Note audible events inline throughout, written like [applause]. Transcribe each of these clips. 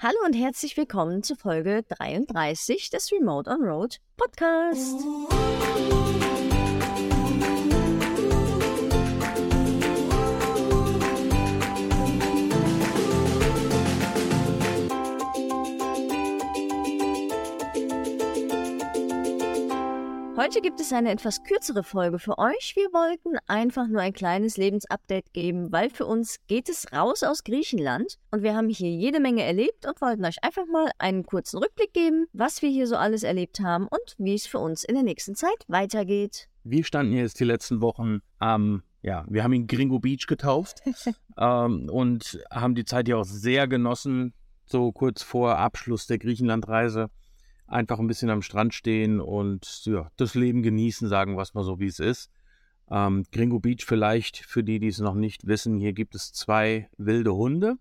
Hallo und herzlich willkommen zu Folge 33 des Remote on Road Podcast. Heute gibt es eine etwas kürzere Folge für euch. Wir wollten einfach nur ein kleines Lebensupdate geben, weil für uns geht es raus aus Griechenland und wir haben hier jede Menge erlebt und wollten euch einfach mal einen kurzen Rückblick geben, was wir hier so alles erlebt haben und wie es für uns in der nächsten Zeit weitergeht. Wir standen jetzt die letzten Wochen am, ja, wir haben ihn Gringo Beach getauft [laughs] ähm, und haben die Zeit hier auch sehr genossen, so kurz vor Abschluss der Griechenlandreise einfach ein bisschen am Strand stehen und ja, das Leben genießen, sagen wir es mal so, wie es ist. Ähm, Gringo Beach vielleicht, für die, die es noch nicht wissen, hier gibt es zwei wilde Hunde.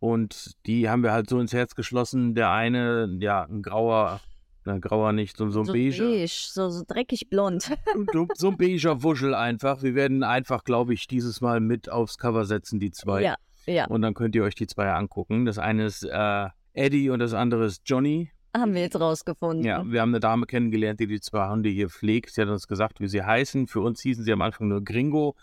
Und die haben wir halt so ins Herz geschlossen. Der eine, ja, ein grauer, ein grauer nicht, so, so ein so beiger. beige, so, so dreckig blond. [laughs] So, so ein beiger Wuschel einfach. Wir werden einfach, glaube ich, dieses Mal mit aufs Cover setzen, die zwei. ja, ja, Und dann könnt ihr euch die zwei angucken. Das eine ist äh, Eddie und das andere ist Johnny. Haben wir jetzt rausgefunden. Ja, wir haben eine Dame kennengelernt, die die zwei Hunde hier pflegt. Sie hat uns gesagt, wie sie heißen. Für uns hießen sie am Anfang nur Gringo.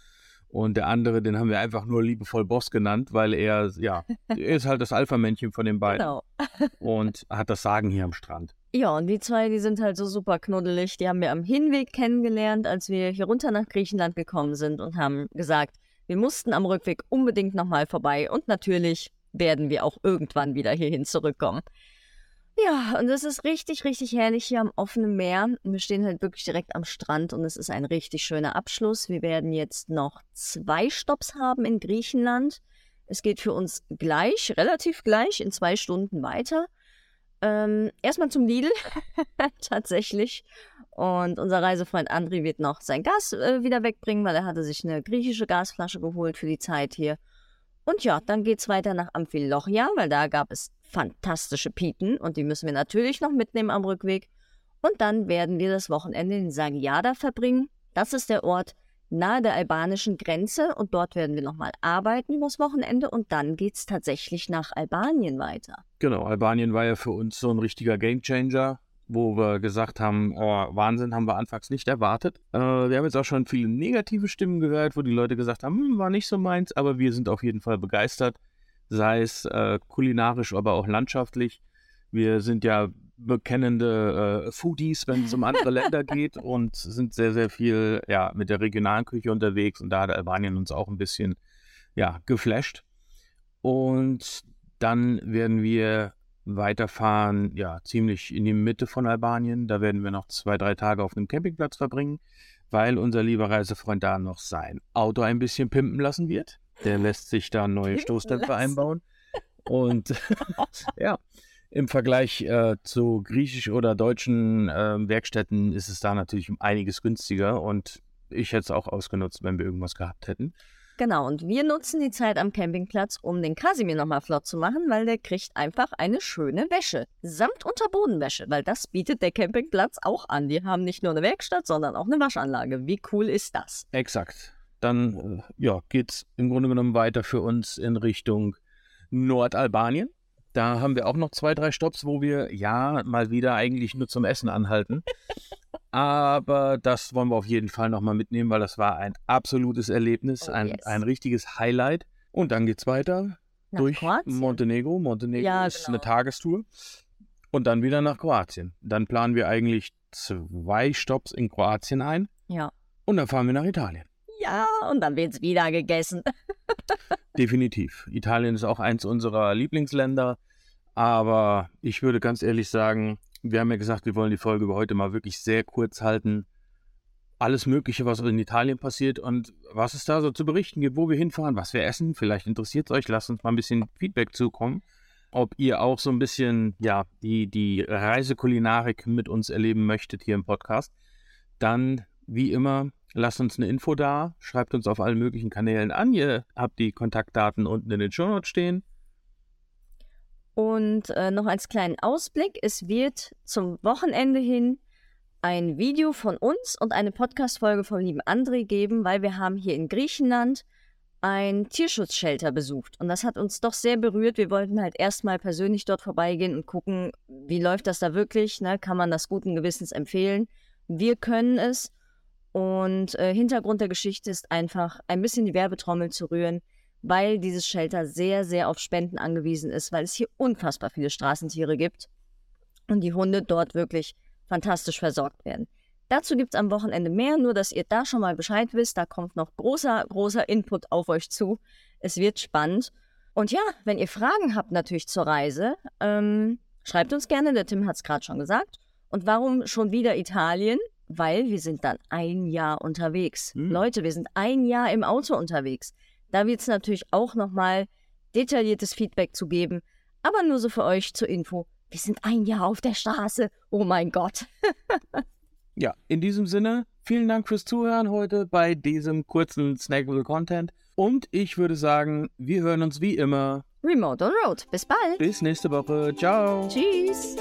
Und der andere, den haben wir einfach nur liebevoll Boss genannt, weil er, ja, [laughs] er ist halt das Alpha-Männchen von den beiden Genau. [laughs] und hat das Sagen hier am Strand. Ja, und die zwei, die sind halt so super knuddelig. Die haben wir am Hinweg kennengelernt, als wir hier runter nach Griechenland gekommen sind und haben gesagt, wir mussten am Rückweg unbedingt nochmal vorbei und natürlich werden wir auch irgendwann wieder hierhin zurückkommen. Ja, und es ist richtig, richtig herrlich hier am offenen Meer. Wir stehen halt wirklich direkt am Strand und es ist ein richtig schöner Abschluss. Wir werden jetzt noch zwei Stops haben in Griechenland. Es geht für uns gleich, relativ gleich, in zwei Stunden weiter. Ähm, erstmal zum Lidl, [laughs] tatsächlich. Und unser Reisefreund Andri wird noch sein Gas äh, wieder wegbringen, weil er hatte sich eine griechische Gasflasche geholt für die Zeit hier. Und ja, dann geht's weiter nach Amphilochia, weil da gab es fantastische Pieten und die müssen wir natürlich noch mitnehmen am Rückweg. Und dann werden wir das Wochenende in Sagiada verbringen. Das ist der Ort nahe der albanischen Grenze und dort werden wir nochmal arbeiten übers Wochenende und dann geht's tatsächlich nach Albanien weiter. Genau, Albanien war ja für uns so ein richtiger Gamechanger, wo wir gesagt haben, oh, Wahnsinn, haben wir anfangs nicht erwartet. Äh, wir haben jetzt auch schon viele negative Stimmen gehört, wo die Leute gesagt haben, hm, war nicht so meins, aber wir sind auf jeden Fall begeistert, sei es äh, kulinarisch, aber auch landschaftlich. Wir sind ja bekennende äh, Foodies, wenn es um andere Länder [laughs] geht und sind sehr, sehr viel ja, mit der regionalen Küche unterwegs und da hat Albanien uns auch ein bisschen ja, geflasht. Und dann werden wir weiterfahren, ja, ziemlich in die Mitte von Albanien. Da werden wir noch zwei, drei Tage auf einem Campingplatz verbringen, weil unser lieber Reisefreund da noch sein Auto ein bisschen pimpen lassen wird. Der lässt sich da neue lassen? einbauen. Und [laughs] ja, im Vergleich äh, zu griechisch oder deutschen äh, Werkstätten ist es da natürlich um einiges günstiger und ich hätte es auch ausgenutzt, wenn wir irgendwas gehabt hätten. Genau, und wir nutzen die Zeit am Campingplatz, um den Kasimir nochmal flott zu machen, weil der kriegt einfach eine schöne Wäsche. Samt Unterbodenwäsche, weil das bietet der Campingplatz auch an. Die haben nicht nur eine Werkstatt, sondern auch eine Waschanlage. Wie cool ist das? Exakt. Dann äh, ja, geht es im Grunde genommen weiter für uns in Richtung Nordalbanien. Da haben wir auch noch zwei, drei Stops, wo wir ja mal wieder eigentlich nur zum Essen anhalten. [laughs] Aber das wollen wir auf jeden Fall nochmal mitnehmen, weil das war ein absolutes Erlebnis, Oh, ein, yes. ein richtiges Highlight. Und dann geht's weiter Nach durch Kroatien? Montenegro. Montenegro Ja, ist genau. eine Tagestour. Und dann wieder nach Kroatien. Dann planen wir eigentlich zwei Stops in Kroatien ein. Ja. Und dann fahren wir nach Italien. Ja, und dann wird's wieder gegessen. [laughs] Definitiv. Italien ist auch eins unserer Lieblingsländer. Aber ich würde ganz ehrlich sagen, wir haben ja gesagt, wir wollen die Folge über heute mal wirklich sehr kurz halten. Alles Mögliche, was in Italien passiert und was es da so zu berichten gibt, wo wir hinfahren, was wir essen. Vielleicht interessiert es euch. Lasst uns mal ein bisschen Feedback zukommen. Ob ihr auch so ein bisschen, ja, die, die Reisekulinarik mit uns erleben möchtet hier im Podcast. Dann, wie immer, lasst uns eine Info da. Schreibt uns auf allen möglichen Kanälen an. Ihr habt die Kontaktdaten unten in den Show Notes stehen. Und äh, noch als kleinen Ausblick, es wird zum Wochenende hin ein Video von uns und eine Podcast-Folge vom lieben André geben, weil wir haben hier in Griechenland ein Tierschutzshelter besucht. Und das hat uns doch sehr berührt. Wir wollten halt erstmal persönlich dort vorbeigehen und gucken, wie läuft das da wirklich. Ne? Kann man das guten Gewissens empfehlen? Wir können es. Und äh, Hintergrund der Geschichte ist einfach ein bisschen die Werbetrommel zu rühren, weil dieses Shelter sehr, sehr auf Spenden angewiesen ist, weil es hier unfassbar viele Straßentiere gibt und die Hunde dort wirklich fantastisch versorgt werden. Dazu gibt es am Wochenende mehr, nur dass ihr da schon mal Bescheid wisst. Da kommt noch großer, großer Input auf euch zu. Es wird spannend. Und ja, wenn ihr Fragen habt natürlich zur Reise, ähm, schreibt uns gerne. Der Tim hat es gerade schon gesagt. Und warum schon wieder Italien? Weil wir sind dann ein Jahr unterwegs. Mhm. Leute, wir sind ein Jahr im Auto unterwegs. Da wird es natürlich auch nochmal detailliertes Feedback zu geben. Aber nur so für euch zur Info. Wir sind ein Jahr auf der Straße. Oh mein Gott. [laughs] Ja, in diesem Sinne, vielen Dank fürs Zuhören heute bei diesem kurzen Snackable Content. Und ich würde sagen, wir hören uns wie immer. Remote on Road. Bis bald. Bis nächste Woche. Ciao. Tschüss.